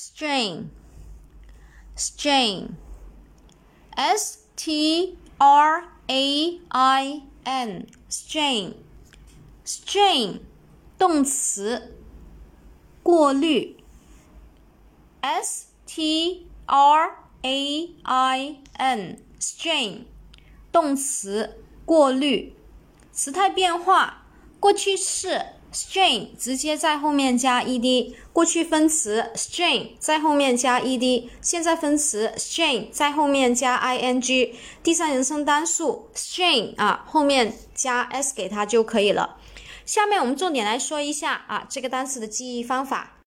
strain, strain, s t r a i n, strain, strain, 动词，过滤。s t r a i n, strain, 动词，过滤。时态变化，过去式。Strain 直接在后面加 ed，过去分词 strain 在后面加 ed，现在分词 strain 在后面加 ing，第三人称单数 strain 啊后面加 s 给它就可以了。下面我们重点来说一下啊这个单词的记忆方法。